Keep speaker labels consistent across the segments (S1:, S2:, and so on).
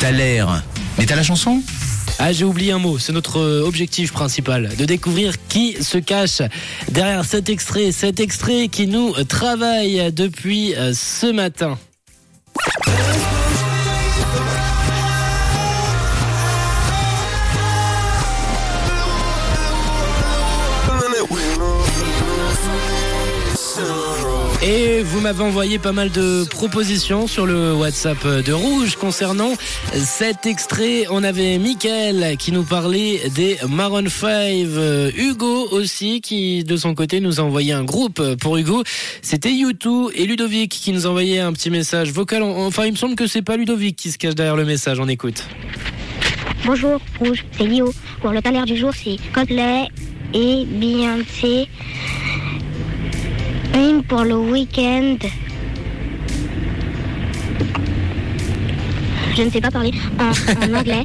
S1: T'as l'air. Mais t'as la chanson
S2: Ah, j'ai oublié un mot. C'est notre euh, objectif principal, de découvrir qui se cache derrière cet extrait, cet extrait qui nous travaille depuis euh, ce matin. Et vous m'avez envoyé pas mal de propositions sur le WhatsApp de Rouge concernant cet extrait. On avait Mickaël qui nous parlait des Maroon 5, euh, Hugo aussi qui de son côté nous a envoyé un groupe pour Hugo. C'était U2 et Ludovic qui nous envoyait un petit message vocal. Enfin, il me semble que c'est pas Ludovic qui se cache derrière le message. On écoute.
S3: Bonjour, Rouge, c'est Lio. Pour le talent du jour, c'est Coldplay et Beyoncé. Une pour le week-end. Je ne sais pas parler en, en anglais,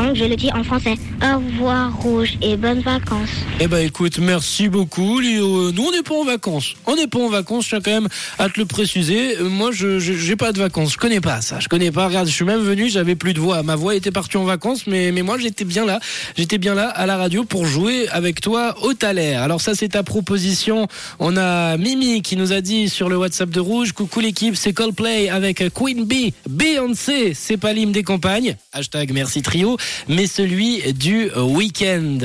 S3: donc je le dis en français. Au revoir, Rouge, et bonnes vacances.
S2: Eh ben écoute, merci beaucoup Léo. Nous on n'est pas en vacances. On n'est pas en vacances, je tiens quand même à te le préciser. Euh, Moi je je- j'ai pas de vacances, je connais pas ça. Je connais pas. Regarde, je suis même venu, j'avais plus de voix. Ma voix était partie en vacances, mais mais moi j'étais bien là. J'étais bien là à la radio pour jouer avec toi au Thaler. Alors ça c'est ta proposition. On a Mimi qui nous a dit sur le WhatsApp de Rouge, coucou l'équipe, c'est Coldplay avec Queen Bee, Beyoncé, c'est pas l'hymne des campagnes. Hashtag merci trio, mais celui du week-end.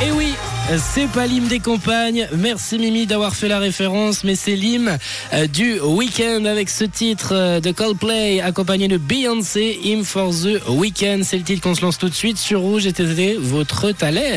S2: Et oui, c'est pas l'hymne des campagnes. Merci Mimi d'avoir fait la référence, mais c'est l'hymne euh, du week-end avec ce titre euh, de Coldplay accompagné de Beyoncé, Hymn for the Weekend. C'est le titre qu'on se lance tout de suite sur Rouge et c'était votre Thaler.